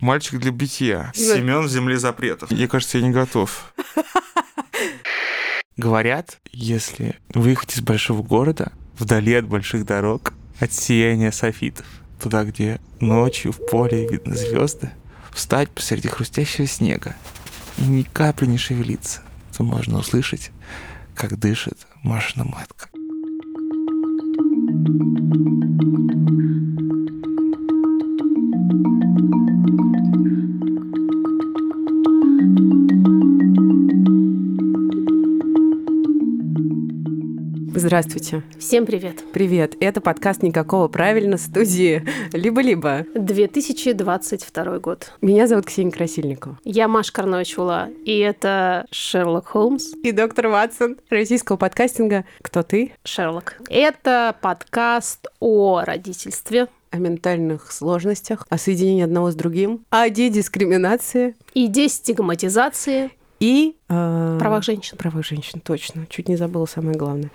Мальчик для битья. Семен в земле запретов. Мне кажется, я не готов. Говорят, если выехать из большого города, вдали от больших дорог, от сияния софитов, туда, где ночью в поле видно звезды, встать посреди хрустящего снега и ни капли не шевелиться, то можно услышать, как дышит Машина матка. Здравствуйте. Всем привет. Привет. Это подкаст «Никакого правильно» студии «Либо-либо». 2022 год. Меня зовут Ксения Красильникова. Я Маша Карнович-Ула, и это Шерлок Холмс. И доктор Ватсон российского подкастинга «Кто ты?» Шерлок. Это подкаст о родительстве, О ментальных сложностях, о соединении одного с другим, о дедискриминации и дестигматизации и... э, правах женщин. Правах женщин, точно. Чуть не забыла самое главное.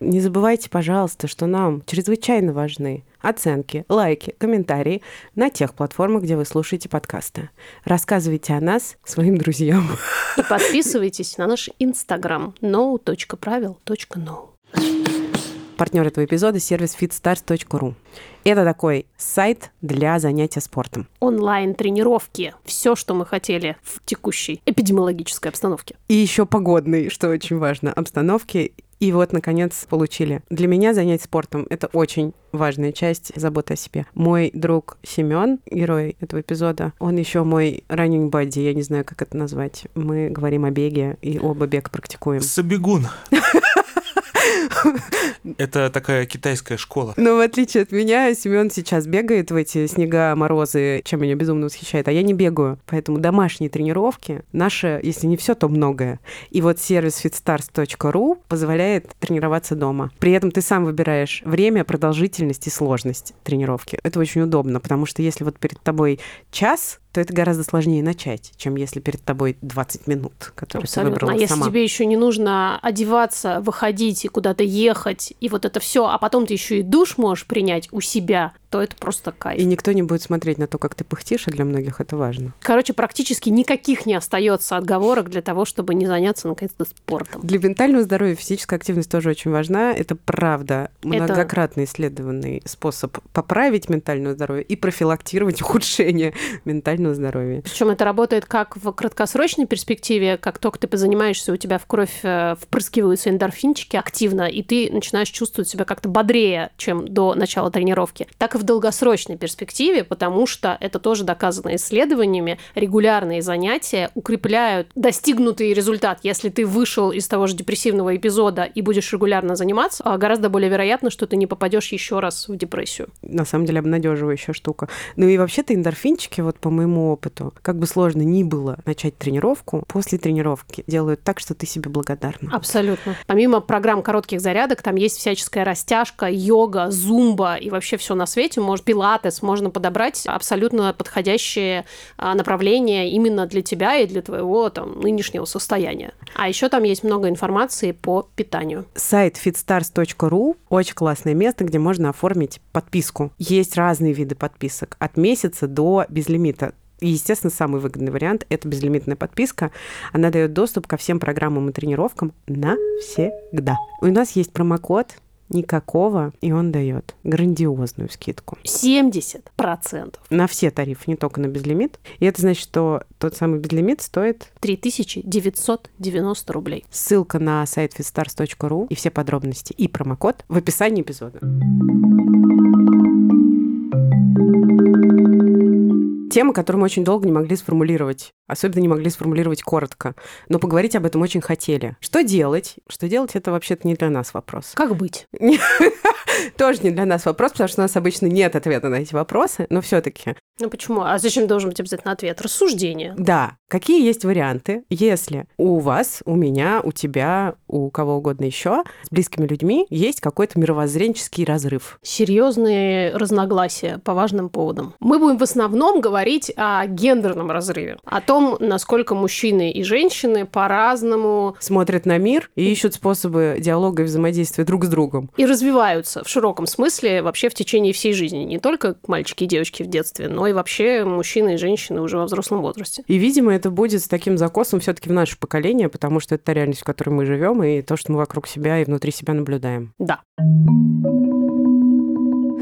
Не забывайте, пожалуйста, что нам чрезвычайно важны оценки, лайки, комментарии на тех платформах, где вы слушаете подкасты. Рассказывайте о нас своим друзьям. И подписывайтесь на наш инстаграм no.правил.no. Партнер этого эпизода — сервис fitstars.ru. Это такой сайт для занятия спортом. Онлайн-тренировки. Все, что мы хотели в текущей эпидемиологической обстановке. И еще погодный, что очень важно, обстановки. И вот, наконец, получили. Для меня занятие спортом — это очень важная часть заботы о себе. Мой друг Семен, герой этого эпизода, он еще мой running buddy, я не знаю, как это назвать. Мы говорим о беге и оба бег практикуем. Сабигун. Это такая китайская школа. Но в отличие от меня, Семен сейчас бегает в эти снега, морозы, чем меня безумно восхищает, а я не бегаю. Поэтому домашние тренировки, наше, если не все, то многое. И вот сервис fitstars.ru позволяет тренироваться дома. При этом ты сам выбираешь время, продолжительность и сложность тренировки. Это очень удобно, потому что если вот перед тобой час, то это гораздо сложнее начать, чем если перед тобой 20 минут, которые ты Абсолютно. выбрала А если сама. тебе еще не нужно одеваться, выходить и куда-то ехать, и вот это все, а потом ты еще и душ можешь принять у себя, то это просто кайф. И никто не будет смотреть на то, как ты пыхтишь, и для многих это важно. Короче, практически никаких не остается отговорок для того, чтобы не заняться наконец-то спортом. Для ментального здоровья физическая активность тоже очень важна. Это правда многократно исследованный способ поправить ментальное здоровье и профилактировать ухудшение ментального здоровья. Причем это работает как в краткосрочной перспективе, как только ты позанимаешься, у тебя в кровь э, впрыскиваются эндорфинчики активно, и ты начинаешь чувствовать себя как-то бодрее, чем до начала тренировки, так и в долгосрочной перспективе, потому что это тоже доказано исследованиями, регулярные занятия укрепляют достигнутый результат. Если ты вышел из того же депрессивного эпизода и будешь регулярно заниматься, а гораздо более вероятно, что ты не попадешь еще раз в депрессию. На самом деле обнадеживающая штука. Ну и вообще-то эндорфинчики, вот по моему опыту, как бы сложно ни было начать тренировку, после тренировки делают так, что ты себе благодарна. Абсолютно. Помимо программ коротких зарядок, там есть всяческая растяжка, йога, зумба и вообще все на свете. Может, пилатес, можно подобрать абсолютно подходящее а, направление именно для тебя и для твоего там нынешнего состояния. А еще там есть много информации по питанию. Сайт fitstars.ru очень классное место, где можно оформить подписку. Есть разные виды подписок, от месяца до безлимита. И, естественно, самый выгодный вариант – это безлимитная подписка. Она дает доступ ко всем программам и тренировкам навсегда. У нас есть промокод никакого, и он дает грандиозную скидку 70%. на все тарифы, не только на безлимит. И это значит, что тот самый безлимит стоит 3990 рублей. ссылка на сайт fitstars.ru и все подробности и промокод в описании эпизода. Тема, которую мы очень долго не могли сформулировать. Особенно не могли сформулировать коротко. Но поговорить об этом очень хотели. Что делать? Что делать, это вообще-то не для нас вопрос. Как быть? Тоже не для нас вопрос, потому что у нас обычно нет ответа на эти вопросы, но все-таки. Ну почему? А зачем должен быть обязательно ответ? Рассуждение. Да, какие есть варианты, если у вас, у меня, у тебя, у кого угодно еще с близкими людьми есть какой-то мировоззренческий разрыв? серьезные разногласия по важным поводам. Мы будем в основном говорить о гендерном разрыве, о том, насколько мужчины и женщины по-разному Смотрят на мир и ищут способы диалога и взаимодействия друг с другом. и развиваются в широком смысле вообще в течение всей жизни. Не только мальчики и девочки в детстве, но и вообще мужчины и женщины уже во взрослом возрасте. И, видимо, это будет с таким закосом все-таки в наше поколение, потому что это та реальность, в которой мы живем, и то, что мы вокруг себя и внутри себя наблюдаем. Да.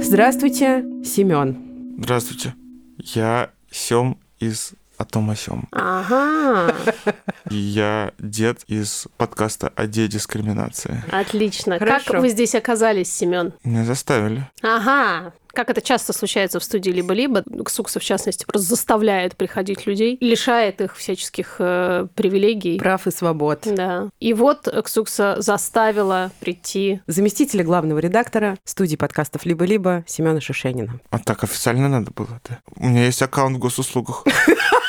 Здравствуйте, Семен. Здравствуйте. Я Сем из о том о сём. Ага, я дед из подкаста о дискриминации. отлично. Хорошо. Как вы здесь оказались, Семен? Меня заставили. Ага, как это часто случается в студии «Либо-либо», Ксукса, в частности, просто заставляет приходить людей, лишает их всяческих э, привилегий. Прав и свобод. Да. И вот Ксукса заставила прийти. Заместителя главного редактора студии подкастов «Либо-либо» Семена Шишенина. А так официально надо было, да? У меня есть аккаунт в госуслугах.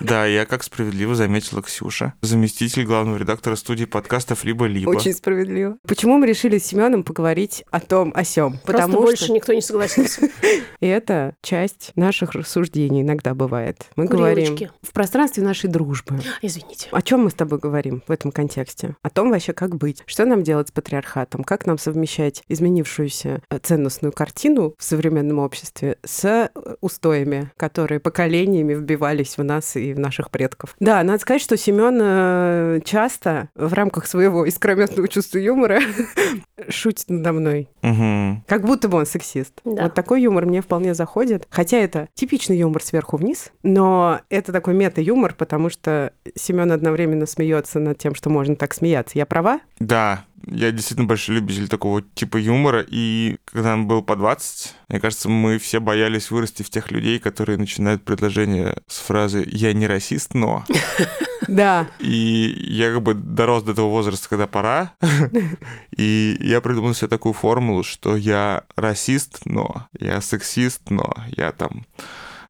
Да, я, как справедливо заметила Ксюша, заместитель главного редактора студии подкастов «Либо-либо». Очень справедливо. Почему мы решили с Семеном поговорить о том, о сём? Просто Потому больше что никто не согласился. и это часть наших рассуждений иногда бывает. Мы говорим в пространстве нашей дружбы. Извините. О чем мы с тобой говорим в этом контексте? О том вообще, как быть? Что нам делать с патриархатом? Как нам совмещать изменившуюся э, ценностную картину в современном обществе с э, устоями, которые поколениями вбивались в нас и в наших предков? Да, надо сказать, что Семен э, часто в рамках своего искрометного чувства юмора шутит надо мной. Мгм. Как будто бы он сексист. Да. Вот такой юмор мне вполне заходит. Хотя это типичный юмор сверху вниз, но это такой мета-юмор, потому что Семен одновременно смеется над тем, что можно так смеяться. Я права? Да, я действительно большой любитель такого типа юмора, и когда нам было по 20, мне кажется, мы все боялись вырасти в тех людей, которые начинают предложение с фразы «я не расист, но...» Да. И я как бы дорос до того возраста, когда пора, и я придумал себе такую формулу, что я расист, но, я сексист, но, я там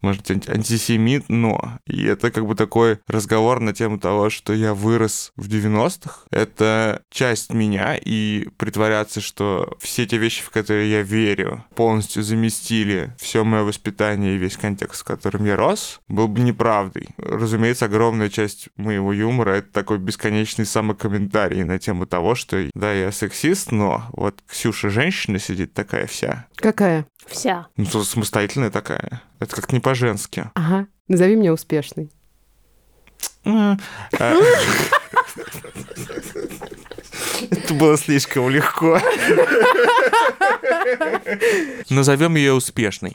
может быть, антисемит, но... И это как бы такой разговор на тему того, что я вырос в 90-х. Это часть меня, и притворяться, что все те вещи, в которые я верю, полностью заместили все мое воспитание и весь контекст, в котором я рос, был бы неправдой. Разумеется, огромная часть моего юмора — это такой бесконечный самокомментарий на тему того, что да, я сексист, но вот Ксюша женщина сидит такая вся. Какая? Вся. Ну, то самостоятельная такая. Это как не по-женски. Ага. Назови меня успешной. А. Это было слишком легко. Назовем ее успешной.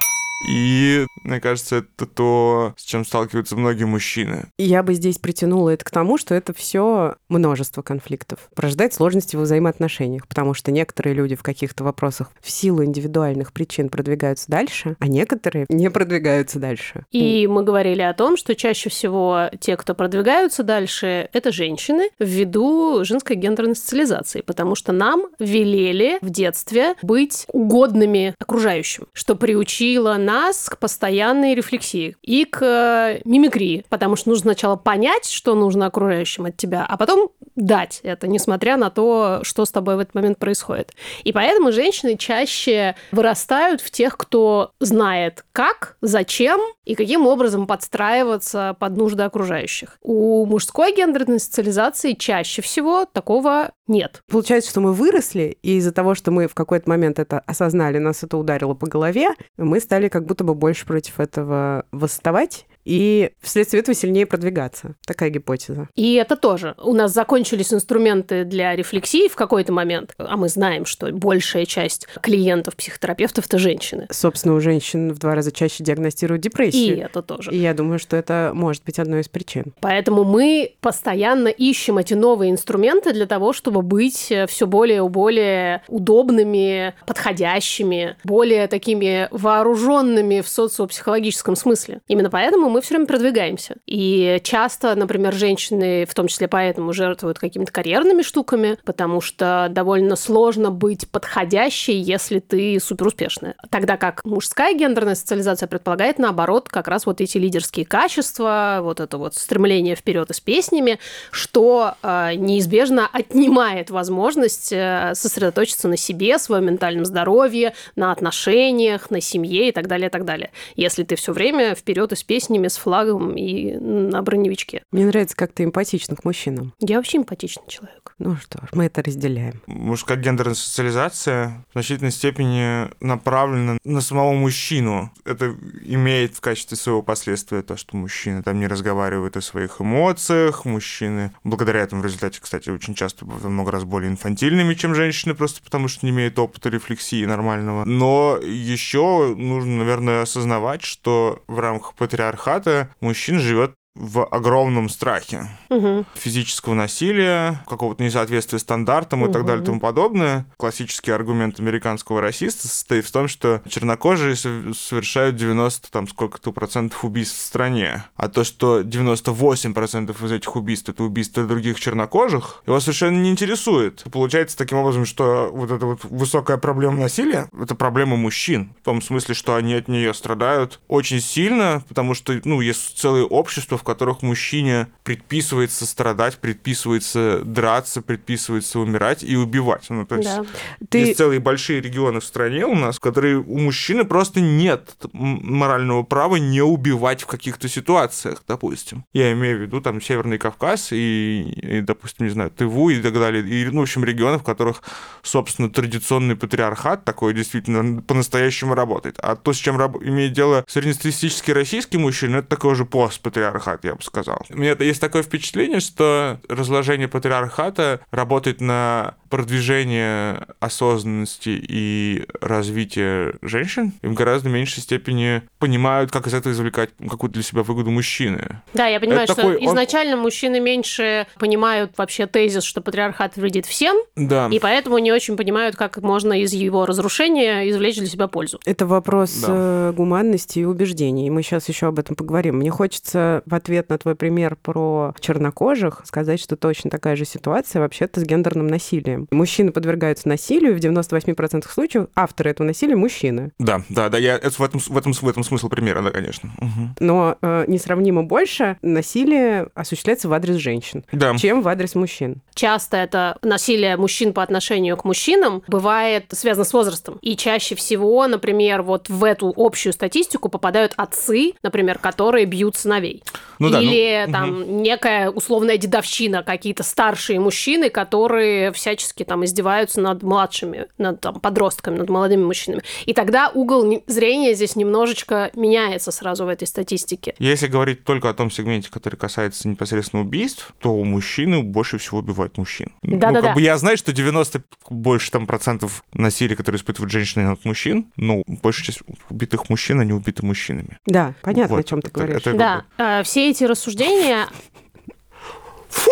И, мне кажется, это то, с чем сталкиваются многие мужчины. Я бы здесь притянула это к тому, что это все множество конфликтов. Порождает сложности во взаимоотношениях, потому что некоторые люди в каких-то вопросах в силу индивидуальных причин продвигаются дальше, а некоторые не продвигаются дальше. И мы говорили о том, что чаще всего те, кто продвигаются дальше, это женщины ввиду женской гендерной социализации, потому что нам велели в детстве быть угодными окружающим, что приучило нас к постоянной рефлексии и к э, мимикрии, потому что нужно сначала понять, что нужно окружающим от тебя, а потом дать это, несмотря на то, что с тобой в этот момент происходит. И поэтому женщины чаще вырастают в тех, кто знает, как, зачем и каким образом подстраиваться под нужды окружающих. У мужской гендерной социализации чаще всего такого нет. Получается, что мы выросли, и из-за того, что мы в какой-то момент это осознали, нас это ударило по голове, мы стали как будто бы больше против этого восставать и вследствие этого сильнее продвигаться. Такая гипотеза. И это тоже. У нас закончились инструменты для рефлексии в какой-то момент, а мы знаем, что большая часть клиентов психотерапевтов это женщины. Собственно, у женщин в два раза чаще диагностируют И депрессию. это тоже. И я думаю, что это может быть одной из причин. Поэтому мы постоянно ищем эти новые инструменты для того, чтобы быть все более и более удобными, подходящими, более такими вооруженными в социопсихологическом смысле. Именно поэтому мы все время продвигаемся. И часто, например, женщины, в том числе поэтому, жертвуют какими-то карьерными штуками, потому что довольно сложно быть подходящей, если ты суперуспешная. Тогда как мужская гендерная социализация предполагает, наоборот, как раз вот эти лидерские качества, вот это вот стремление вперед и с песнями, что э, неизбежно отнимает возможность э, сосредоточиться на себе, своем ментальном здоровье, на отношениях, на семье и так далее, и так далее. Если ты все время вперед и с песнями синими с флагом и на броневичке. Мне нравится, как ты эмпатична к мужчинам. Я вообще эмпатичный человек. Ну что ж, мы это разделяем. Мужская гендерная социализация в значительной степени направлена на самого мужчину. Это имеет в качестве своего последствия то, что мужчины там не разговаривают о своих эмоциях, мужчины благодаря этому в результате, кстати, очень часто много раз более инфантильными, чем женщины, просто потому что не имеют опыта рефлексии нормального. Но еще нужно, наверное, осознавать, что в рамках патриархата мужчина живет в огромном страхе Угу. физического насилия, какого-то несоответствия стандартам и так далее и тому подобное. Классический аргумент американского расиста состоит в том, что чернокожие сов- совершают 90 там сколько-то процентов убийств в стране, а то, что 98 процентов из этих убийств это убийства других чернокожих, его совершенно не интересует. Получается таким образом, что вот эта вот высокая проблема насилия это проблема мужчин, в том смысле, что они от нее страдают очень сильно, потому что, ну, есть целые общества, в которых мужчине предписывается страдать, предписывается драться, предписывается умирать и убивать. Ну, то есть Да. Ты есть целые большие регионы в стране у нас, которые у мужчины просто нет морального права не убивать в каких-то ситуациях, допустим. Я имею в виду там Северный Кавказ и, и, допустим, не знаю, Тыву и так далее. И, ну, в общем, регионы, в которых, собственно, традиционный патриархат такой действительно по-настоящему работает. А то, с чем раб- имеет дело среднестатистический российский мужчина, это такой уже постпатриархат, я бы сказал. У меня есть такое впечатление, что разложение патриархата работает на продвижение осознанности и развития женщин, и в гораздо меньшей степени понимают, как из этого извлекать какую-то для себя выгоду мужчины. Да, я понимаю, Это что такой- он- изначально мужчины меньше понимают вообще тезис, что патриархат вредит всем, Да. и поэтому не очень понимают, как можно из его разрушения извлечь для себя пользу. Это вопрос Да. э, гуманности и убеждений. Мы сейчас еще об этом поговорим. Мне хочется в ответ на твой пример про чернокожих сказать, что точно такая же ситуация вообще-то с гендерным насилием. Мужчины подвергаются насилию, в 98% случаев авторы этого насилия мужчины. Да, да, да, я это в этом, в этом, в этом смысл примера, да, конечно. Мгм. Но э, несравнимо больше насилие осуществляется в адрес женщин, Да. чем в адрес мужчин. Часто это насилие мужчин по отношению к мужчинам бывает связано с возрастом. И чаще всего, например, вот в эту общую статистику попадают отцы, например, которые бьют сыновей. Ну да, ну, Или мгм. там некая условная дедовщина, какие-то старшие мужчины, которые всячески там издеваются над младшими, над там, подростками, над молодыми мужчинами. И тогда угол зрения здесь немножечко меняется сразу в этой статистике. Если говорить только о том сегменте, который касается непосредственно убийств, то у мужчины больше всего убивают мужчин. Ну, Да-да-да. как бы я знаю, что 90 больше там процентов насилия, которые испытывают женщины от мужчин, но большая часть убитых мужчин, они убиты мужчинами. Да, понятно, Вот, о чем ты это- говоришь. это- Да, э, все эти рассуждения 呼，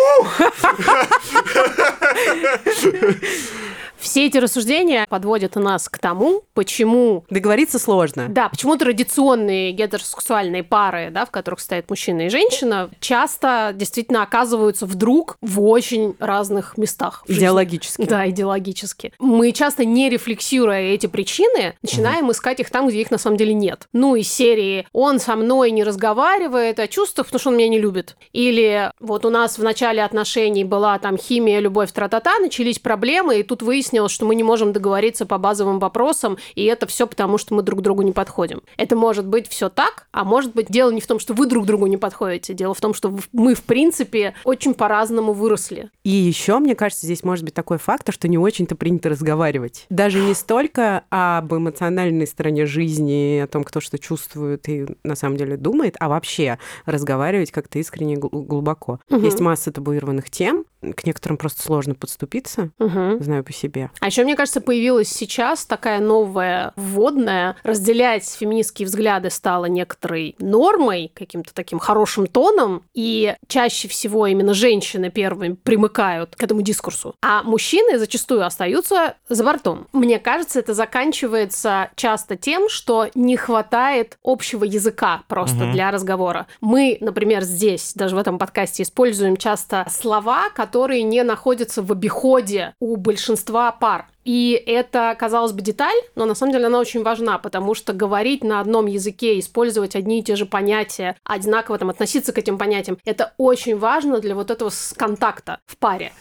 Все эти рассуждения подводят нас к тому, почему Договориться сложно. да, почему традиционные гетеросексуальные пары, да, в которых стоят мужчина и женщина, часто действительно оказываются вдруг в очень разных местах. Идеологически. Да, идеологически. Мы часто, не рефлексируя эти причины, начинаем искать их там, где их на самом деле нет. Ну, из серии «он со мной не разговаривает о чувствах, потому что он меня не любит». Или вот у нас в начале отношений была там химия, любовь, тра-та-та, начались проблемы, и тут выяснилось, что мы не можем договориться по базовым вопросам, и это все потому, что мы друг другу не подходим. Это может быть все так, а может быть дело не в том, что вы друг другу не подходите, дело в том, что мы, в принципе, очень по-разному выросли. И еще, мне кажется, здесь может быть такой фактор, что не очень-то принято разговаривать. Даже не столько об эмоциональной стороне жизни, о том, кто что чувствует и на самом деле думает, а вообще разговаривать как-то искренне и глубоко. Мгм. Есть масса табуированных тем, к некоторым просто сложно подступиться, Мгм. знаю по себе. А еще, мне кажется, появилась сейчас такая новая вводная. Разделять феминистские взгляды стало некоторой нормой, каким-то таким хорошим тоном, и чаще всего именно женщины первыми примыкают к этому дискурсу, а мужчины зачастую остаются за бортом. Мне кажется, это заканчивается часто тем, что не хватает общего языка просто Мгм. для разговора. Мы, например, здесь, даже в этом подкасте, используем часто слова, которые не находятся в обиходе у большинства пар. И это, казалось бы, деталь, но на самом деле она очень важна, потому что говорить на одном языке, использовать одни и те же понятия, одинаково там относиться к этим понятиям, это очень важно для вот этого контакта в паре.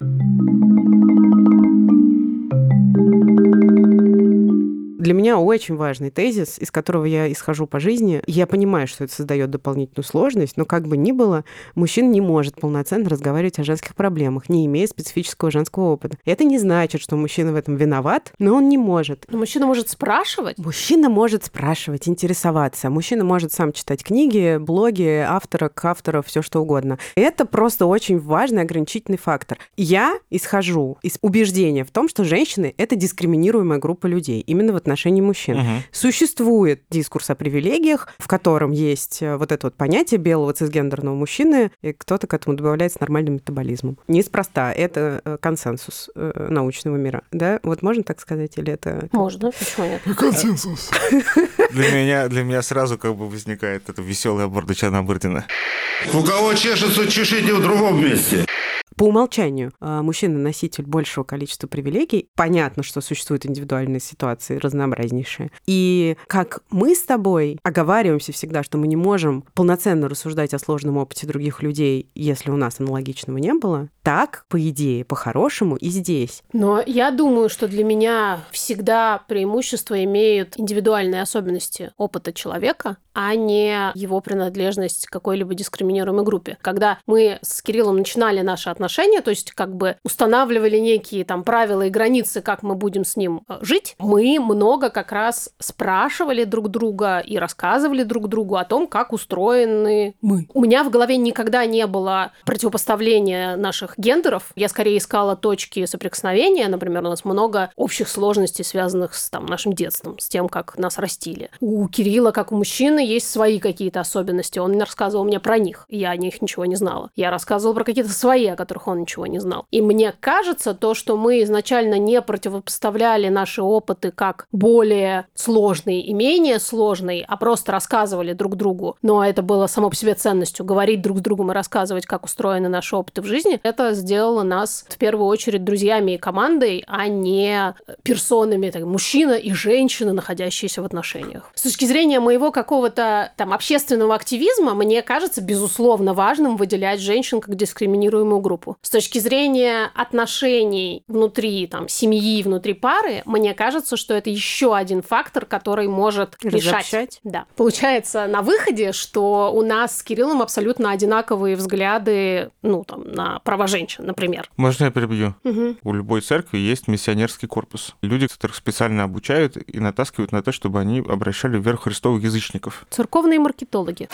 Для меня очень важный тезис, из которого я исхожу по жизни. Я понимаю, что это создает дополнительную сложность, но как бы ни было, мужчина не может полноценно разговаривать о женских проблемах, не имея специфического женского опыта. Это не значит, что мужчина в этом виноват, но он не может. Но мужчина может спрашивать? Мужчина может спрашивать, интересоваться. Мужчина может сам читать книги, блоги, автора к автору, все что угодно. Это просто очень важный ограничительный фактор. Я исхожу из убеждения в том, что женщины — это дискриминируемая группа людей, именно в отношении мужчин. Мгм. Существует дискурс о привилегиях, в котором есть э, вот это вот понятие белого цисгендерного мужчины, и кто-то к этому добавляет с нормальным метаболизмом. Неспроста, это э, консенсус э, научного мира, да? Вот можно так сказать, или это... Можно, почему нет? Консенсус. Для меня, для меня сразу как бы возникает эта веселая морда Бырдина. У кого чешется, чешите в другом месте. По умолчанию э, мужчина носитель большего количества привилегий. Понятно, что существуют индивидуальные ситуации разнообразнейшие. И как мы с тобой оговариваемся всегда, что мы не можем полноценно рассуждать о сложном опыте других людей, если у нас аналогичного не было, так, по идее, по-хорошему и здесь. Но я думаю, что для меня всегда преимущество имеют индивидуальные особенности опыта человека, а не его принадлежность к какой-либо дискриминируемой группе. Когда мы с Кириллом начинали наши отношения, то есть как бы устанавливали некие там правила и границы, как мы будем с ним э, жить, мы много как раз спрашивали друг друга и рассказывали друг другу о том, как устроены мы. У меня в голове никогда не было противопоставления наших гендеров. Я скорее искала точки соприкосновения. Например, у нас много общих сложностей, связанных с там, нашим детством, с тем, как нас растили. У Кирилла, как у мужчины, есть свои какие-то особенности. Он рассказывал мне про них. Я о них ничего не знала. Я рассказывала про какие-то свои, о которых он ничего не знал. И мне кажется, то, что мы изначально не противопоставляли наши опыты как более сложные и менее сложные, а просто рассказывали друг другу, но это было само по себе ценностью, говорить друг с другом и рассказывать, как устроены наши опыты в жизни, это сделало нас в первую очередь друзьями и командой, а не персонами, так, мужчина и женщина, находящиеся в отношениях. С точки зрения моего какого-то там общественного активизма, мне кажется, безусловно, важным выделять женщин как дискриминируемую группу. С точки зрения отношений внутри там семьи, внутри пары, мне кажется, что это еще один фактор, который может мешать. Разобщать? Да. Получается на выходе, что у нас с Кириллом абсолютно одинаковые взгляды, ну, там, на права женщин, например. Можно я перебью? Мгм. У любой церкви есть миссионерский корпус. Люди, которых специально обучают и натаскивают на то, чтобы они обращали в веру Христовых язычников. Церковные маркетологи.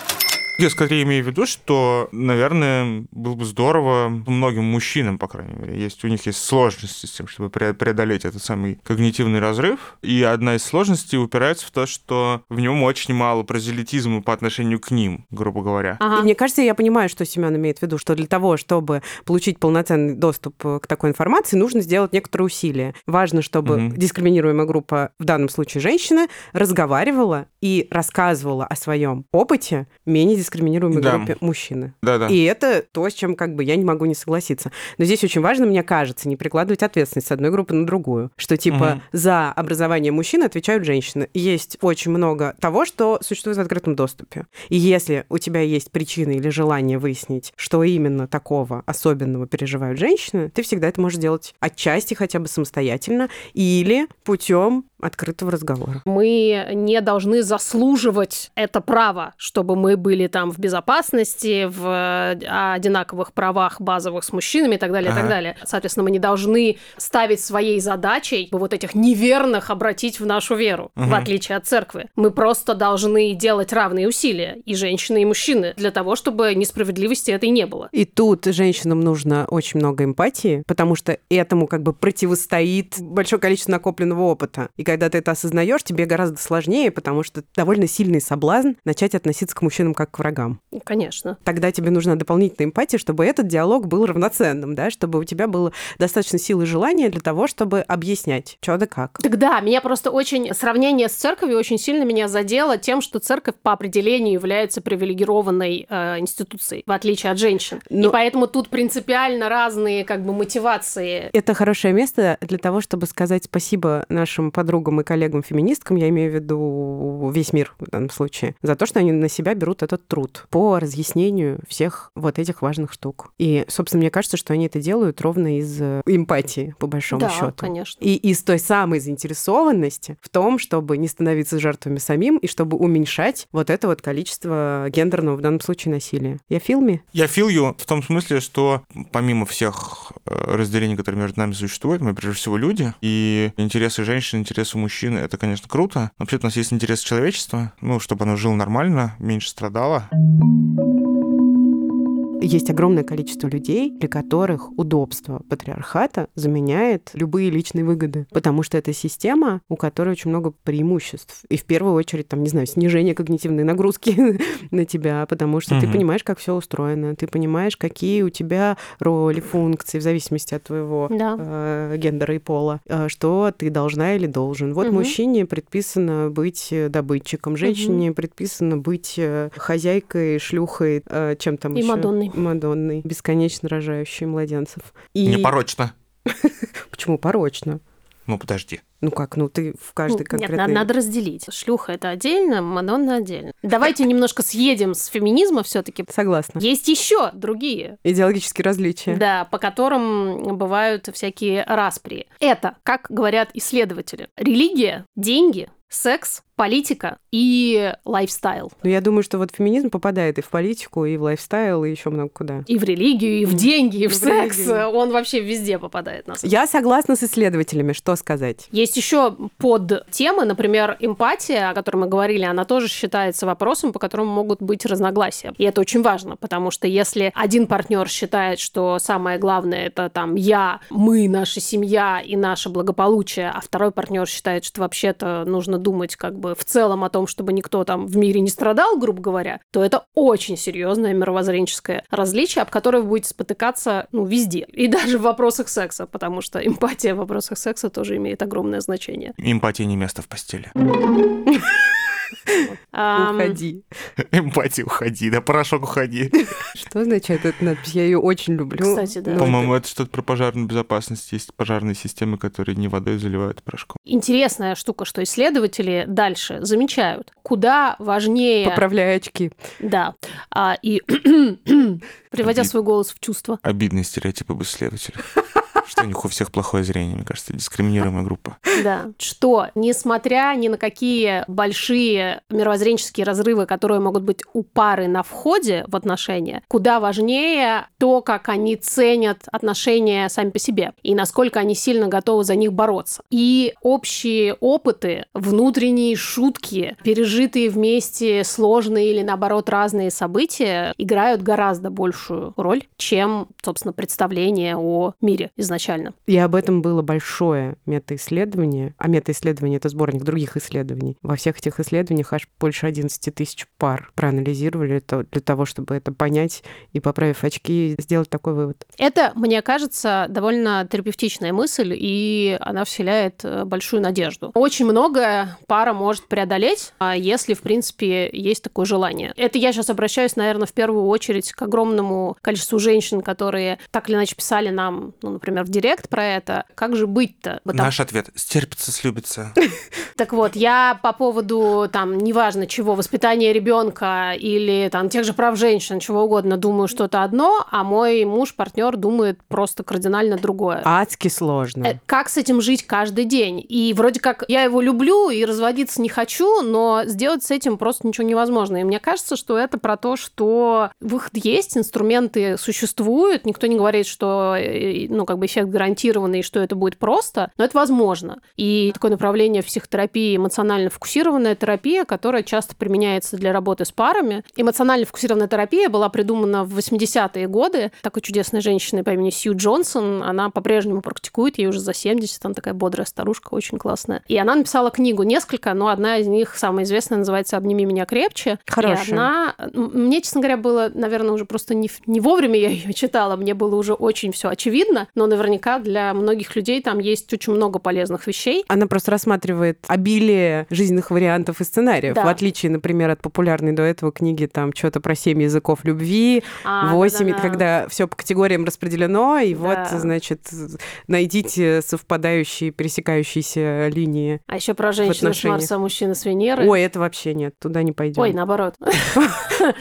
Я скорее имею в виду, что, наверное, было бы здорово многим мужчинам, по крайней мере, есть, у них есть сложности с тем, чтобы пре- преодолеть этот самый когнитивный разрыв. И одна из сложностей упирается в то, что в нем очень мало прозелитизма по отношению к ним, грубо говоря. Ага. И мне кажется, я понимаю, что Семен имеет в виду, что для того, чтобы получить полноценный доступ э, к такой информации, нужно сделать некоторые усилия. Важно, чтобы Мгм. дискриминируемая группа, в данном случае женщина, разговаривала и рассказывала о своем опыте менее дискриминируемой Да. группе мужчины. Да-да. И это то, с чем как бы я не могу не согласиться. Но здесь очень важно, мне кажется, не прикладывать ответственность с одной группы на другую. Что типа Мгм. за образование мужчин отвечают женщины. Есть очень много того, что существует в открытом доступе. И если у тебя есть причины или желание выяснить, что именно такого особенного переживают женщины, ты всегда это можешь делать отчасти хотя бы самостоятельно или путем открытого разговора. Мы не должны заслуживать это право, чтобы мы были там в безопасности, в э, одинаковых правах базовых с мужчинами и так далее, и так Ага. далее. Соответственно, мы не должны ставить своей задачей вот этих неверных обратить в нашу веру, в Мгм. отличие от церкви. Мы просто должны делать равные усилия, и женщины, и мужчины, для того, чтобы несправедливости этой не было. И тут женщинам нужно очень много эмпатии, потому что этому как бы противостоит большое количество накопленного опыта. И когда ты это осознаешь, тебе гораздо сложнее, потому что довольно сильный соблазн начать относиться к мужчинам как к врагам. Конечно. Тогда тебе нужна дополнительная эмпатия, чтобы этот диалог был равноценным, да, чтобы у тебя было достаточно силы и желания для того, чтобы объяснять, что да как. Так да, меня просто очень... Сравнение с церковью очень сильно меня задело тем, что церковь по определению является привилегированной э, институцией, в отличие от женщин. И Но- поэтому тут принципиально разные как бы мотивации. Это хорошее место для того, чтобы сказать спасибо нашим подругам и коллегам-феминисткам, я имею в виду весь мир в данном случае, за то, что они на себя берут этот труд. Труд по разъяснению всех вот этих важных штук. И, собственно, мне кажется, что они это делают ровно из э, эмпатии, по большому да, счету. конечно. И из той самой заинтересованности в том, чтобы не становиться жертвами самим и чтобы уменьшать вот это вот количество гендерного, в данном случае, насилия. Я в фильме? Я you в том смысле, что помимо всех э, разделений, которые между нами существуют, мы прежде всего люди, и интересы женщин, интересы мужчин — это, конечно, круто. Но вообще у нас есть интерес человечества, ну, чтобы оно жило нормально, меньше страдало. Thank you. Есть огромное количество людей, для которых удобство патриархата заменяет любые личные выгоды, потому что это система, у которой очень много преимуществ. И в первую очередь, там, не знаю, снижение когнитивной нагрузки на тебя, потому что ты понимаешь, как все устроено, ты понимаешь, какие у тебя роли, функции в зависимости от твоего э, гендера и пола, э, что ты должна или должен. Вот мужчине предписано быть э, добытчиком, женщине предписано быть хозяйкой, шлюхой, чем там И еще? Мадонной. Мадонной, бесконечно рожающей младенцев. И Непорочно. почему порочно? Ну, подожди. Ну как, ну ты в каждой Ну, Нет, конкретной... надо, надо разделить. Шлюха это отдельно, Мадонна отдельно. Давайте немножко съедем с феминизма все-таки. Согласна. Есть еще другие, Идеологические различия. да, по которым бывают всякие распри. Это, как говорят исследователи, религия, деньги, секс, политика и лайфстайл. Но я думаю, что вот феминизм попадает и в политику, и в лайфстайл, и еще много куда. И в религию, и в деньги, и в в секс. религию. Он вообще везде попадает на самом Я согласна с исследователями, что сказать. Есть еще под темы, например, эмпатия, о которой мы говорили, она тоже считается вопросом, по которому могут быть разногласия. И это очень важно, потому что если один партнер считает, что самое главное это там я, мы, наша семья и наше благополучие, а второй партнер считает, что вообще-то нужно думать как бы в целом о том, чтобы никто там в мире не страдал, грубо говоря, то это очень серьезное мировоззренческое различие, об которое вы будете спотыкаться ну, везде. И даже в вопросах секса, потому что эмпатия в вопросах секса тоже имеет огромное значение. Эмпатия не место в постели. Уходи. Эмпатия, уходи, да порошок уходи. Что означает эта надпись? Я ее очень люблю. Кстати, да. По-моему, это что-то про пожарную безопасность. Есть пожарные системы, которые не водой заливают, порошком. Интересная штука, что исследователи дальше замечают, куда важнее... Поправляй очки. Да. А, и приводя свой голос в чувство. Обидные стереотипы об исследователях. Что у них у всех плохое зрение, мне кажется, дискриминируемая группа. Да. Что, несмотря ни на какие большие мировоззренческие разрывы, которые могут быть у пары на входе в отношения, куда важнее то, как они ценят отношения сами по себе и насколько они сильно готовы за них бороться. И общие опыты, внутренние шутки, пережитые вместе сложные или, наоборот, разные события играют гораздо большую роль, чем, собственно, представление о мире изначально. И об этом было большое метаисследование. А метаисследование — это сборник других исследований. Во всех этих исследованиях аж больше 11 тысяч пар проанализировали это для того, чтобы это понять и, поправив очки, сделать такой вывод. Это, мне кажется, довольно терапевтичная мысль, и она вселяет э, большую надежду. Очень многое пара может преодолеть, а если, в принципе, есть такое желание. Это я сейчас обращаюсь, наверное, в первую очередь к огромному количеству женщин, которые так или иначе писали нам, ну, например, в директ про это. Как же быть-то? Потому- Наш ответ – стерпится, слюбится. Так вот, я по поводу, там, неважно чего, воспитания ребенка или там тех же прав женщин, чего угодно, думаю что-то одно, а мой муж, партнер думает просто кардинально другое. Адски сложно. Э, Как с этим жить каждый день? И вроде как я его люблю и разводиться не хочу, но сделать с этим просто ничего невозможно. И мне кажется, что это про то, что выход есть, инструменты существуют, никто не говорит, что э, ну, как бы эффект гарантированный, и что это будет просто, но это возможно. И такое направление в психотерапии эмоционально фокусированная терапия, которая часто применяется для работы с парами. Эмоционально фокусированная терапия была придумана в 80-е годы такой чудесной женщиной по имени Сью Джонсон. Она по-прежнему практикует, ей уже за 70, она такая бодрая старушка, очень классная. И она написала книгу несколько, но одна из них, самая известная, называется «Обними меня крепче». Хорошая. И она... Мне, честно говоря, было, наверное, уже просто не, не вовремя я ее читала, мне было уже очень все очевидно, но наверняка наверняка для многих людей там есть очень много полезных вещей. Она просто рассматривает обилие жизненных вариантов и сценариев, Да. в отличие, например, от популярной до этого книги там что-то про семь языков любви, А, восемь, да-да-да. когда все по категориям распределено, и Да. вот, значит, найдите совпадающие, пересекающиеся линии. А еще про женщину с. Марса, а мужчину с Венеры. Ой, это вообще нет, туда не пойдем. Ой, наоборот.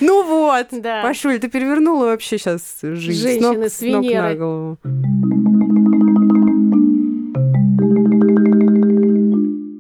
Ну вот, Да. Пашуль, ты перевернула вообще сейчас жизнь Женщины с с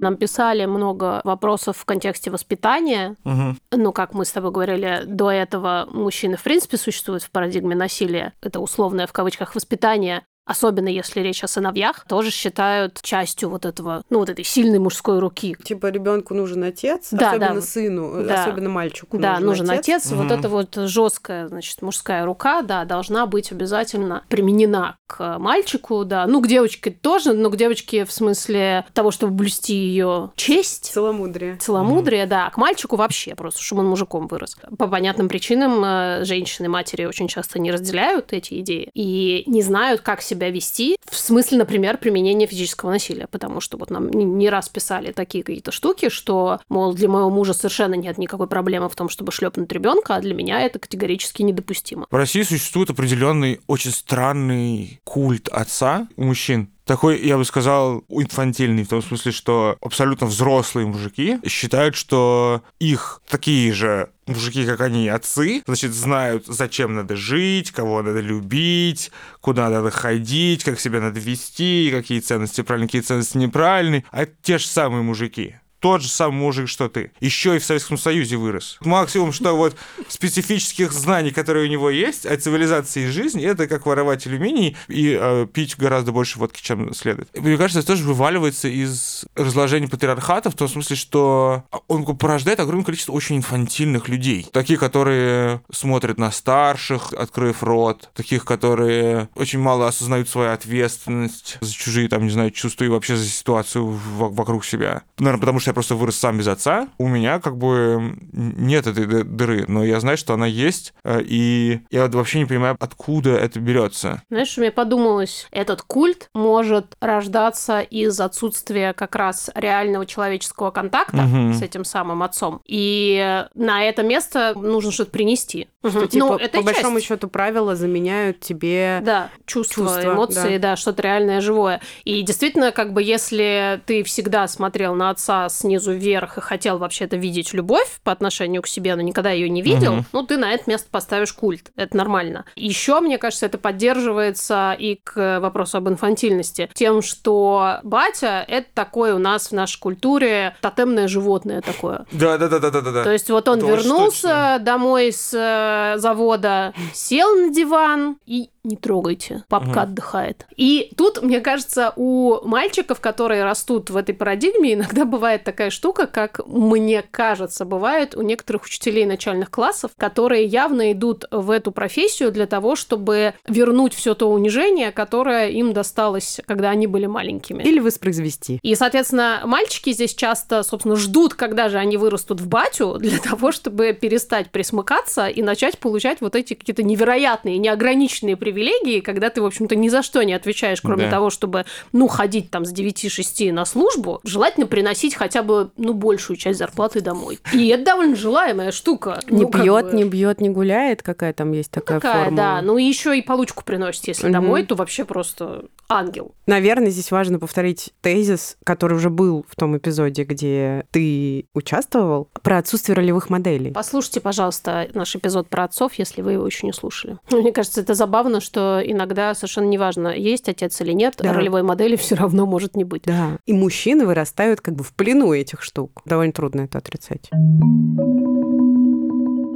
Нам писали много вопросов в контексте воспитания. Мгм. Ну, как мы с тобой говорили, до этого мужчины в принципе существуют в парадигме насилия. Это условное в кавычках воспитание. Особенно если речь о сыновьях, тоже считают частью вот этого, ну, вот этой сильной мужской руки. Типа ребенку нужен отец, Да, особенно да. сыну, э, Да. особенно мальчику. Да, нужен отец. Вот Мгм. эта вот жесткая, значит, мужская рука, да, должна быть обязательно применена к мальчику, да. Ну, к девочке тоже, но к девочке в смысле того, чтобы блюсти ее честь. Целомудрие. Целомудрие, да, а к мальчику вообще просто, чтобы он мужиком вырос. По понятным причинам э, женщины, матери очень часто не разделяют эти идеи и не знают, как себя вести в смысле, например, применения физического насилия, потому что вот нам не раз писали такие какие-то штуки, что, мол, для моего мужа совершенно нет никакой проблемы в том, чтобы шлепнуть ребенка, а для меня это категорически недопустимо. В России существует определенный очень странный культ отца у мужчин. Такой, я бы сказал, инфантильный, в том смысле, что абсолютно взрослые мужики считают, что их такие же мужики, как они, отцы, значит, знают, зачем надо жить, кого надо любить, куда надо ходить, как себя надо вести, какие ценности правильные, какие ценности неправильные. А это те же самые мужики тот же самый мужик, что ты. Еще и в Советском Союзе вырос. Максимум, что вот специфических знаний, которые у него есть, о цивилизации и жизни, это как воровать алюминий и э, пить гораздо больше водки, чем следует. И Мне кажется, это тоже вываливается из разложения патриархата, в том смысле, что он порождает огромное количество очень инфантильных людей. Такие, которые смотрят на старших, открыв рот. Таких, которые очень мало осознают свою ответственность за чужие, там, не знаю, чувства и вообще за ситуацию вокруг себя. Наверное, потому что просто вырос сам без отца. У меня как бы нет этой ды- дыры, но я знаю, что она есть, э, и я вообще не понимаю, откуда это берется. Знаешь, что мне подумалось, этот культ может рождаться из отсутствия как раз реального человеческого контакта Мгм. с этим самым отцом. И на это место нужно что-то принести. Что, типа, ну, это по большому часть. счету правила заменяют тебе... Да, чувства, Чувства, эмоции, да. да. что-то реальное, живое. И действительно, как бы, если ты всегда смотрел на отца снизу вверх и хотел вообще-то видеть любовь по отношению к себе, но никогда ее не видел, Мгм. ну, ты на это место поставишь культ. Это нормально. Еще, мне кажется, это поддерживается и к вопросу об инфантильности. Тем, что батя — это такое у нас в нашей культуре тотемное животное такое. Да, да, да, да, да, да. То есть вот он вернулся домой с э, завода, сел на диван и не трогайте, папка Мгм. отдыхает. И тут, мне кажется, у мальчиков, которые растут в этой парадигме, иногда бывает такая штука, как мне кажется, бывает у некоторых учителей начальных классов, которые явно идут в эту профессию для того, чтобы вернуть все то унижение, которое им досталось, когда они были маленькими. Или воспроизвести. И, соответственно, мальчики здесь часто, собственно, ждут, когда же они вырастут в батю, для того, чтобы перестать присмыкаться и начать получать вот эти какие-то невероятные, неограниченные привилегии, когда ты, в общем-то, ни за что не отвечаешь, кроме Да. того, чтобы, ну, ходить там с 9-6 на службу, желательно приносить хотя бы, ну, большую часть зарплаты домой. И это довольно желаемая штука. Не Ну, пьет, бы. не бьет, не гуляет. Какая там есть такая, Такая, формула? да. Ну, еще и получку приносит, если Мгм. домой, то вообще просто ангел. Наверное, здесь важно повторить тезис, который уже был в том эпизоде, где ты участвовал, про отсутствие ролевых моделей. Послушайте, пожалуйста, наш эпизод про отцов, если вы его еще не слушали. Мне кажется, это забавно, что иногда совершенно неважно, есть отец или нет, Да. ролевой модели все равно может не быть. Да. И мужчины вырастают как бы в плену этих штук. Довольно трудно это отрицать.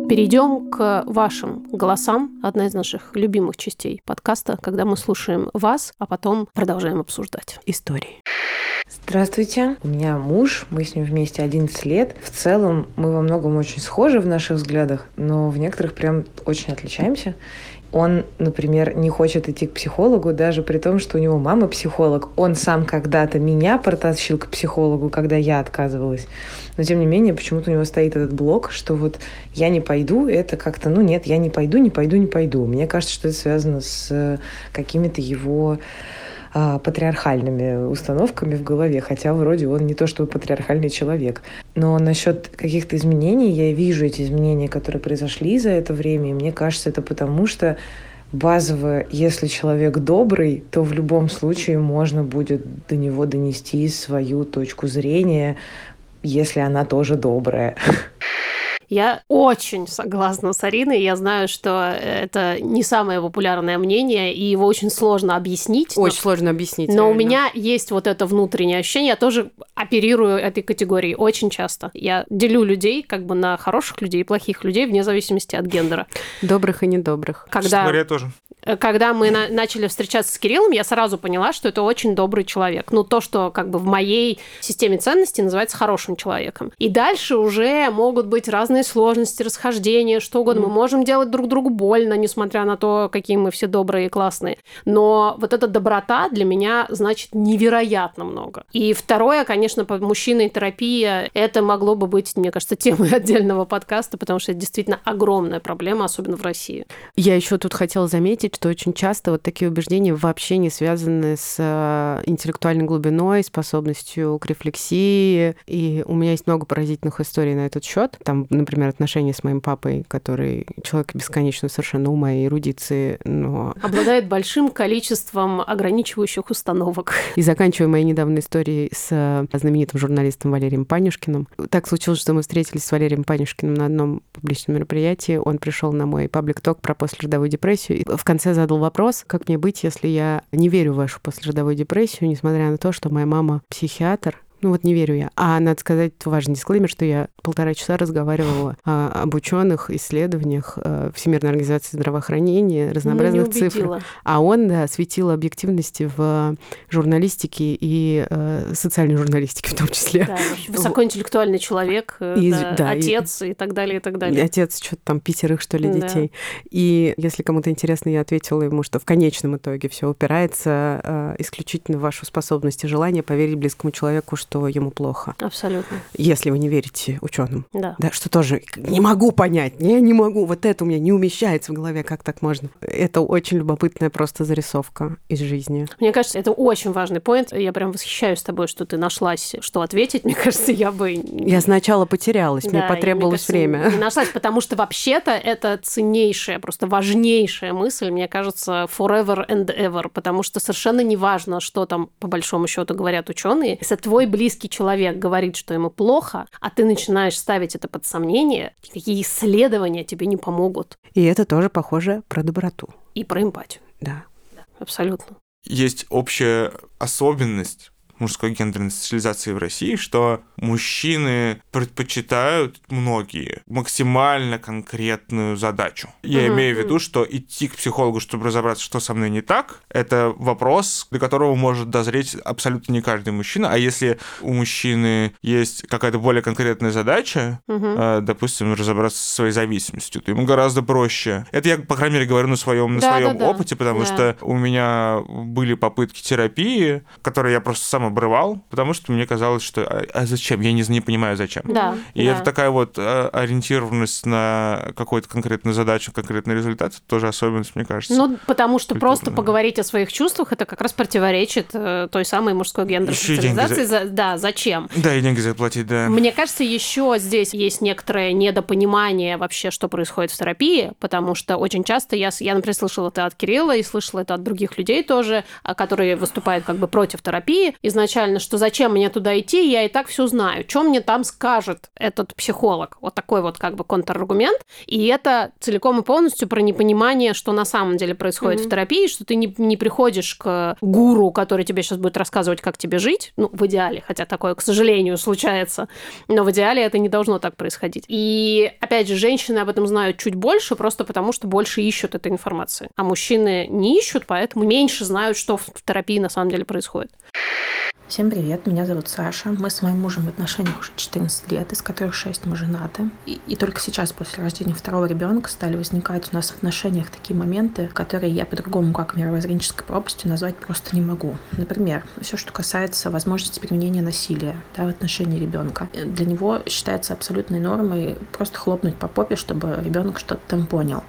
Перейдем к вашим голосам. Одна из наших любимых частей подкаста, когда мы слушаем вас, а потом продолжаем обсуждать. Истории. Здравствуйте. У меня муж, мы с ним вместе 11 лет. В целом мы во многом очень схожи в наших взглядах, но в некоторых прям очень отличаемся. Он, например, не хочет идти к психологу, даже при том, что у него мама психолог. Он сам когда-то меня протащил к психологу, когда я отказывалась. Но, тем не менее, почему-то у него стоит этот блок, что вот я не пойду, это как-то, ну нет, я не пойду, не пойду, не пойду. Мне кажется, что это связано с какими-то его а, патриархальными установками в голове, хотя вроде он не то чтобы патриархальный человек. Но насчет каких-то изменений, я вижу эти изменения, которые произошли за это время, и мне кажется, это потому что базово, если человек добрый, то в любом случае можно будет до него донести свою точку зрения, если она тоже добрая. Я очень согласна с Ариной. Я знаю, что это не самое популярное мнение, и его очень сложно объяснить. Очень но... сложно объяснить. Но реально. у меня есть вот это внутреннее ощущение. Я тоже оперирую этой категорией очень часто. Я делю людей как бы на хороших людей и плохих людей вне зависимости от гендера. Добрых и недобрых. Когда... Говоря, тоже. Э, когда мы на начали встречаться с Кириллом, я сразу поняла, что это очень добрый человек. Ну, то, что как бы в моей системе ценностей называется хорошим человеком. И дальше уже могут быть разные сложности, расхождения, что угодно. Mm. Мы можем делать друг другу больно, несмотря на то, какие мы все добрые и классные. Но вот эта доброта для меня значит невероятно много. И второе, конечно, по мужчиной терапия, это могло бы быть, мне кажется, темой отдельного подкаста, потому что это действительно огромная проблема, особенно в России. Я еще тут хотела заметить, что очень часто вот такие убеждения вообще не связаны с э, интеллектуальной глубиной, способностью к рефлексии. И у меня есть много поразительных историй на этот счет. Там, например, отношения с моим папой, который человек бесконечно совершенно ума и эрудиции, но... Обладает большим количеством ограничивающих установок. И заканчивая моей недавней историей с э, знаменитым журналистом Валерием Панюшкиным. Так случилось, что мы встретились с Валерием Панюшкиным на одном публичном мероприятии. Он пришел на мой паблик-ток про послеродовую депрессию. И в конце конце задал вопрос, как мне быть, если я не верю в вашу послеродовую депрессию, несмотря на то, что моя мама психиатр, ну вот не верю я. А надо сказать важный дисклеймер, что я полтора часа разговаривала а, об ученых, исследованиях а, Всемирной организации здравоохранения, разнообразных цифр. А он, да, светил объективности в журналистике и а, социальной журналистике в том числе. Да, высокоинтеллектуальный человек, э, и, да, да, отец и, и так далее, и так далее. Отец что-то там пятерых, что ли, детей. Да. И если кому-то интересно, я ответила ему, что в конечном итоге все упирается а, исключительно в вашу способность и желание поверить близкому человеку, что ему плохо. Абсолютно. Если вы не верите ученым. Да. Да, что тоже не могу понять. Я не могу. Вот это у меня не умещается в голове. Как так можно? Это очень любопытная просто зарисовка из жизни. Мне кажется, это очень важный поинт. Я прям восхищаюсь тобой, что ты нашлась, что ответить. Мне кажется, я бы... Я сначала потерялась. Да, мне потребовалось мне кажется, время. Не нашлась, потому что вообще-то это ценнейшая, просто важнейшая мысль, мне кажется, forever and ever, потому что совершенно не важно, что там по большому счету говорят ученые. Если твой близкий человек говорит, что ему плохо, а ты начинаешь ставить это под сомнение, никакие исследования тебе не помогут. И это тоже похоже про доброту. И про эмпатию. Да. да абсолютно. Есть общая особенность мужской гендерной социализации в России, что мужчины предпочитают многие максимально конкретную задачу. Я mm-hmm. имею в виду, что идти к психологу, чтобы разобраться, что со мной не так, это вопрос, до которого может дозреть абсолютно не каждый мужчина. А если у мужчины есть какая-то более конкретная задача, mm-hmm. допустим, разобраться со своей зависимостью, то ему гораздо проще. Это я, по крайней мере, говорю на своем на да, своем да, опыте, потому да. что у меня были попытки терапии, которые я просто сам обрывал, потому что мне казалось, что а, а зачем? Я не, не понимаю, зачем. Да, и да. это такая вот а, ориентированность на какую-то конкретную задачу, конкретный результат, это тоже особенность, мне кажется. Ну, потому что культурная. просто поговорить о своих чувствах, это как раз противоречит э, той самой мужской гендерной социализации. За... Да, зачем? Да, и деньги заплатить, да. Мне кажется, еще здесь есть некоторое недопонимание вообще, что происходит в терапии, потому что очень часто я, я например, слышала это от Кирилла и слышала это от других людей тоже, которые выступают как бы против терапии изначально, что зачем мне туда идти, я и так все знаю, что мне там скажет этот психолог. Вот такой вот как бы контраргумент. И это целиком и полностью про непонимание, что на самом деле происходит mm-hmm. в терапии, что ты не, не приходишь к гуру, который тебе сейчас будет рассказывать, как тебе жить, ну, в идеале, хотя такое, к сожалению, случается, но в идеале это не должно так происходить. И, опять же, женщины об этом знают чуть больше, просто потому что больше ищут этой информации. А мужчины не ищут, поэтому меньше знают, что в терапии на самом деле происходит. Всем привет, меня зовут Саша. Мы с моим мужем в отношениях уже 14 лет, из которых 6 мы женаты. И, и только сейчас, после рождения второго ребенка, стали возникать у нас в отношениях такие моменты, которые я по-другому, как мировоззренческой пропастью, назвать просто не могу. Например, все, что касается возможности применения насилия да, в отношении ребенка. Для него считается абсолютной нормой просто хлопнуть по попе, чтобы ребенок что-то там понял.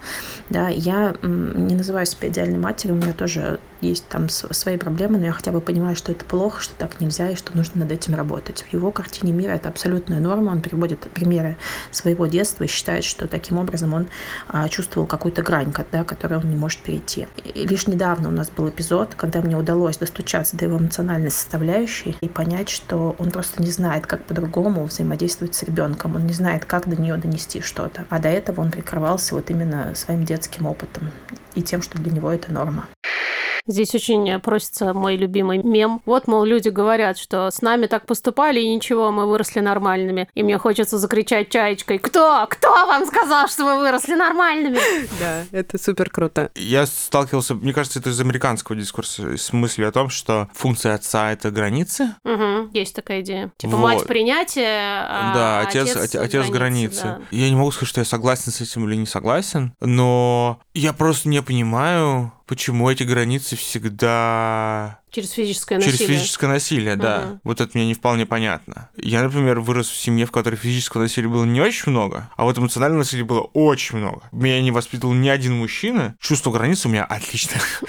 Да, я не называю себя идеальной матерью, у меня тоже есть там свои проблемы, но я хотя бы понимаю, что это плохо, что так нельзя и что нужно над этим работать. В его картине мира это абсолютная норма, он приводит примеры своего детства и считает, что таким образом он а, чувствовал какую-то грань, да, которую он не может перейти. И лишь недавно у нас был эпизод, когда мне удалось достучаться до его эмоциональной составляющей и понять, что он просто не знает, как по-другому взаимодействовать с ребенком, он не знает, как до нее донести что-то. А до этого он прикрывался вот именно своим детским опытом и тем, что для него это норма. Здесь очень просится мой любимый мем. Вот, мол, люди говорят, что с нами так поступали, и ничего, мы выросли нормальными. И мне хочется закричать чаечкой, кто? Кто вам сказал, что вы выросли нормальными? Да, это супер круто. Я сталкивался, мне кажется, это из американского дискурса, с мыслью о том, что функция отца — это границы. Угу, есть такая идея. Типа вот. мать принятия, а Да, отец, отец, отец границы. Да. Я не могу сказать, что я согласен с этим или не согласен, но я просто не понимаю, почему эти границы всегда Через физическое насилие. Через физическое насилие, да. Угу. Вот это мне не вполне понятно. Я, например, вырос в семье, в которой физического насилия было не очень много, а вот эмоционального насилия было очень много. Меня не воспитывал ни один мужчина. Чувство границ у меня отличное.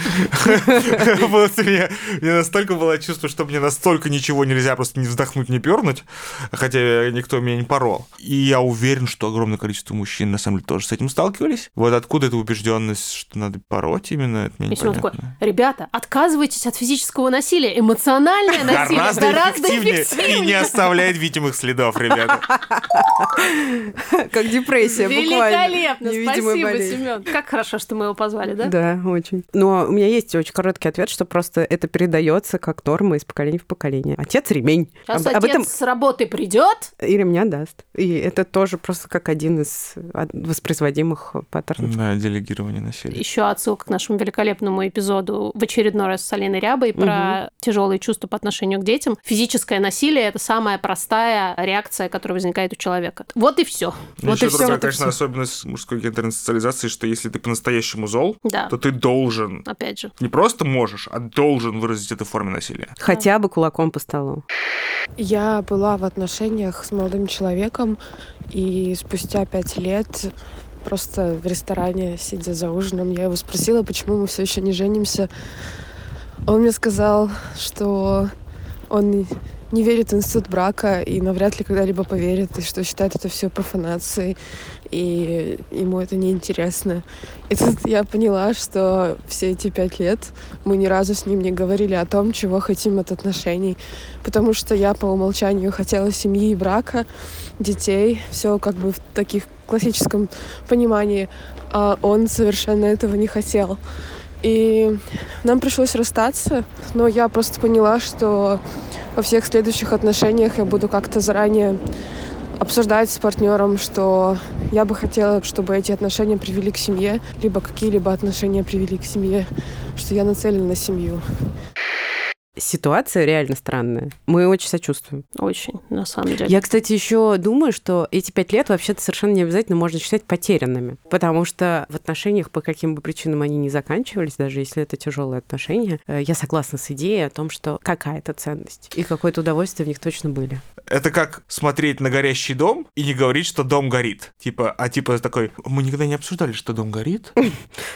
У меня настолько было чувство, что мне настолько ничего нельзя просто не вздохнуть, не пернуть, хотя никто меня не порол. И я уверен, что огромное количество мужчин на самом деле тоже с этим сталкивались. Вот откуда эта убежденность, что надо пороть именно, это мне непонятно. Ребята, отказывайтесь от физического физического насилия, эмоциональное насилие гораздо, гораздо эффективнее, эффективнее и не оставляет видимых следов, ребята. Как депрессия, буквально. Великолепно, спасибо, Семен. Как хорошо, что мы его позвали, да? Да, очень. Но у меня есть очень короткий ответ, что просто это передается как норма из поколения в поколение. Отец ремень. Сейчас об, отец об этом... с работы придет и ремня даст. И это тоже просто как один из воспроизводимых паттернов. Да, делегирование насилия. Еще отсылка к нашему великолепному эпизоду в очередной раз с Алиной Рябой про угу. тяжелые чувства по отношению к детям. Физическое насилие это самая простая реакция, которая возникает у человека. Вот и все. Вот Еще и все. Вот конечно, особенность мужской гендерной социализации, что если ты по-настоящему зол, да. то ты должен. Опять же. Не просто можешь, а должен выразить это в форме насилия. Хотя бы кулаком по столу. Я была в отношениях с молодым человеком, и спустя пять лет просто в ресторане, сидя за ужином, я его спросила, почему мы все еще не женимся. Он мне сказал, что он не верит в институт брака и навряд ли когда-либо поверит, и что считает это все профанацией, и ему это неинтересно. И тут я поняла, что все эти пять лет мы ни разу с ним не говорили о том, чего хотим от отношений, потому что я по умолчанию хотела семьи и брака, детей, все как бы в таких классическом понимании, а он совершенно этого не хотел. И нам пришлось расстаться, но я просто поняла, что во всех следующих отношениях я буду как-то заранее обсуждать с партнером, что я бы хотела, чтобы эти отношения привели к семье, либо какие-либо отношения привели к семье, что я нацелена на семью ситуация реально странная. Мы очень сочувствуем. Очень, на самом деле. Я, кстати, еще думаю, что эти пять лет вообще-то совершенно не обязательно можно считать потерянными, потому что в отношениях, по каким бы причинам они не заканчивались, даже если это тяжелые отношения, э, я согласна с идеей о том, что какая-то ценность и какое-то удовольствие в них точно были. Это как смотреть на горящий дом и не говорить, что дом горит. Типа, а типа такой, мы никогда не обсуждали, что дом горит.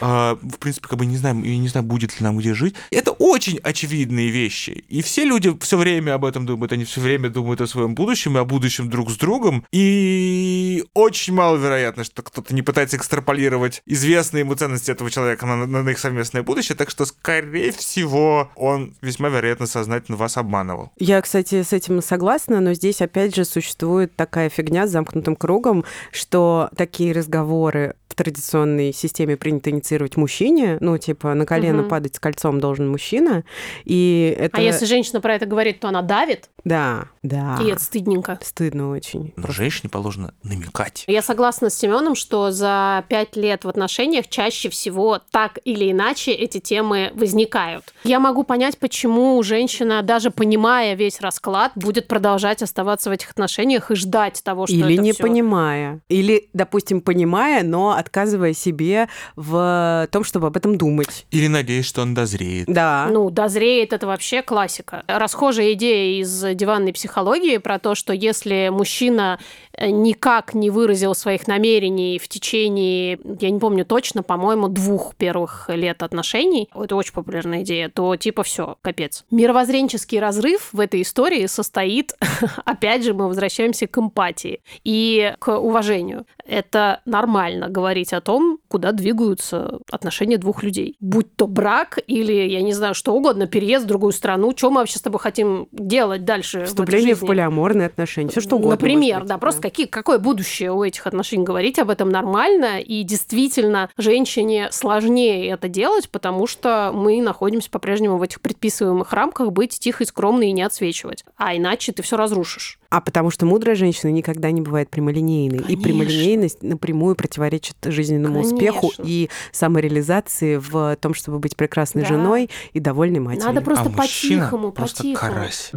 А, в принципе, как бы не знаем, и не знаю, будет ли нам где жить. Это очень очевидные вещи. И все люди все время об этом думают. Они все время думают о своем будущем и о будущем друг с другом. И очень маловероятно, что кто-то не пытается экстраполировать известные ему ценности этого человека на, на их совместное будущее. Так что, скорее всего, он весьма вероятно сознательно вас обманывал. Я, кстати, с этим согласна, но здесь, опять же, существует такая фигня с замкнутым кругом, что такие разговоры в традиционной системе принято инициировать мужчине, ну, типа, на колено Мгм. падать с кольцом должен мужчина, и это... А если женщина про это говорит, то она давит, Да, да. и это стыдненько. Стыдно очень. Но женщине положено намекать. Я согласна с Семеном, что за пять лет в отношениях чаще всего так или иначе эти темы возникают. Я могу понять, почему женщина, даже понимая весь расклад, будет продолжать оставаться в этих отношениях и ждать того, что Или это не всё- понимая. Или, допустим, понимая, но отказывая себе в том, чтобы об этом думать. Или надеясь, что он дозреет. Да. Ну, дозреет это вообще классика. Расхожая идея из диванной психологии про то, что если мужчина э, никак не выразил своих намерений в течение, я не помню точно, по-моему, двух первых лет отношений, это очень популярная идея, то типа все, капец. Мировоззренческий разрыв в этой истории состоит, опять же, мы возвращаемся к эмпатии и к уважению. Это нормально говорить о том, куда двигаются отношения двух людей. Будь то брак или, я не знаю, что угодно, переезд в другую страну, что мы вообще с тобой хотим делать дальше в Вступление в жизни? полиаморные отношения. Все что угодно. Например, быть, да, просто какие, какое будущее у этих отношений говорить об этом нормально, и действительно женщине сложнее это делать, потому что мы находимся по-прежнему в этих предписываемых рамках быть тихой, скромной и не отсвечивать. А иначе ты все разрушишь. А потому что мудрая женщина никогда не бывает прямолинейной. И Конечно. прямолинейность напрямую противоречит жизненному успеху Конечно. и самореализации в том, чтобы быть прекрасной Да. женой и довольной матерью. Надо просто а мужчина по-тихому, просто по-тихому. карась.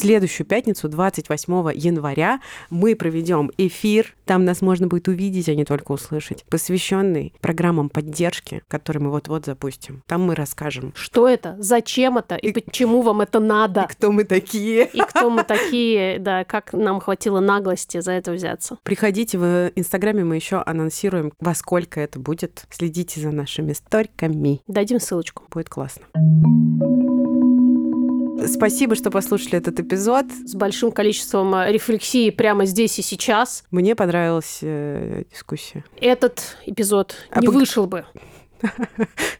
Следующую пятницу, 28 января, мы проведем эфир. Там нас можно будет увидеть, а не только услышать, посвященный программам поддержки, которые мы вот-вот запустим. Там мы расскажем, Что это? Зачем это? И почему вам это надо? кто мы такие. И кто мы такие, да, как нам хватило наглости за это взяться. Приходите в Инстаграме, мы еще анонсируем, во сколько это будет. Следите за нашими сториками. Дадим ссылочку. Будет классно. Спасибо, что послушали этот эпизод. С большим количеством э, рефлексии прямо здесь и сейчас. Мне понравилась э, дискуссия. Этот эпизод А не пог- вышел бы.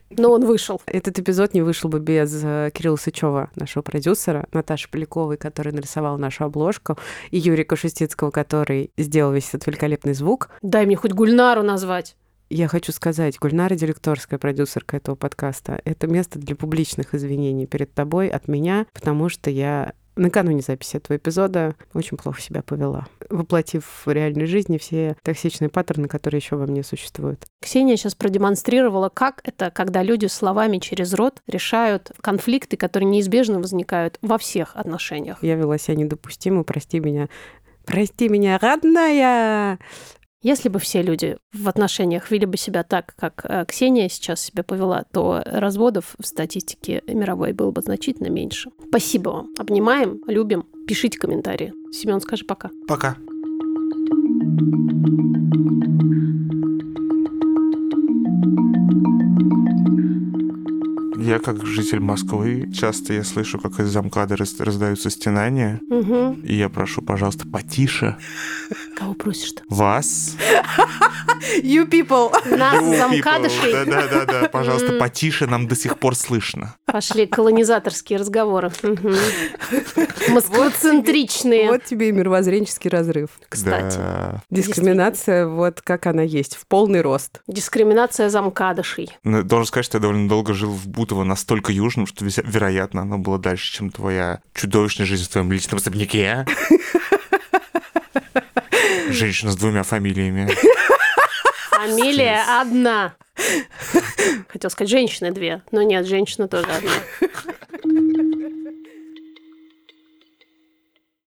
Но он вышел. Этот эпизод не вышел бы без э, Кирилла Сычева, нашего продюсера, Наташи Поляковой, которая нарисовала нашу обложку, и Юрия Шустицкого, который сделал весь этот великолепный звук. Дай мне хоть Гульнару назвать. Я хочу сказать, Гульнара Директорская, продюсерка этого подкаста, это место для публичных извинений перед тобой от меня, потому что я накануне записи этого эпизода очень плохо себя повела, воплотив в реальной жизни все токсичные паттерны, которые еще во мне существуют. Ксения сейчас продемонстрировала, как это, когда люди словами через рот решают конфликты, которые неизбежно возникают во всех отношениях. Я вела себя недопустимо, прости меня. Прости меня, родная! Если бы все люди в отношениях вели бы себя так, как э, Ксения сейчас себя повела, то разводов в статистике мировой было бы значительно меньше. Спасибо вам. Обнимаем, любим. Пишите комментарии. Семен, скажи пока. Пока. Я как житель Москвы, часто я слышу, как из замкада раз- раздаются стенания, Угу. и я прошу, пожалуйста, потише Кого просишь-то? вас. You people! Нас, You замкадышей. Да-да-да, пожалуйста, потише, нам до сих пор слышно. Пошли колонизаторские разговоры. Москвоцентричные. Вот тебе и мировоззренческий разрыв. Кстати. Дискриминация вот как она есть, в полный рост. Дискриминация замкадышей. Ну, Должен сказать, что я довольно долго жил в Бутово настолько южном, что, вероятно, оно было дальше, чем твоя чудовищная жизнь в твоем личном особняке. Женщина с двумя фамилиями. Фамилия одна. Хотел сказать, женщины две. Но нет, женщина тоже одна.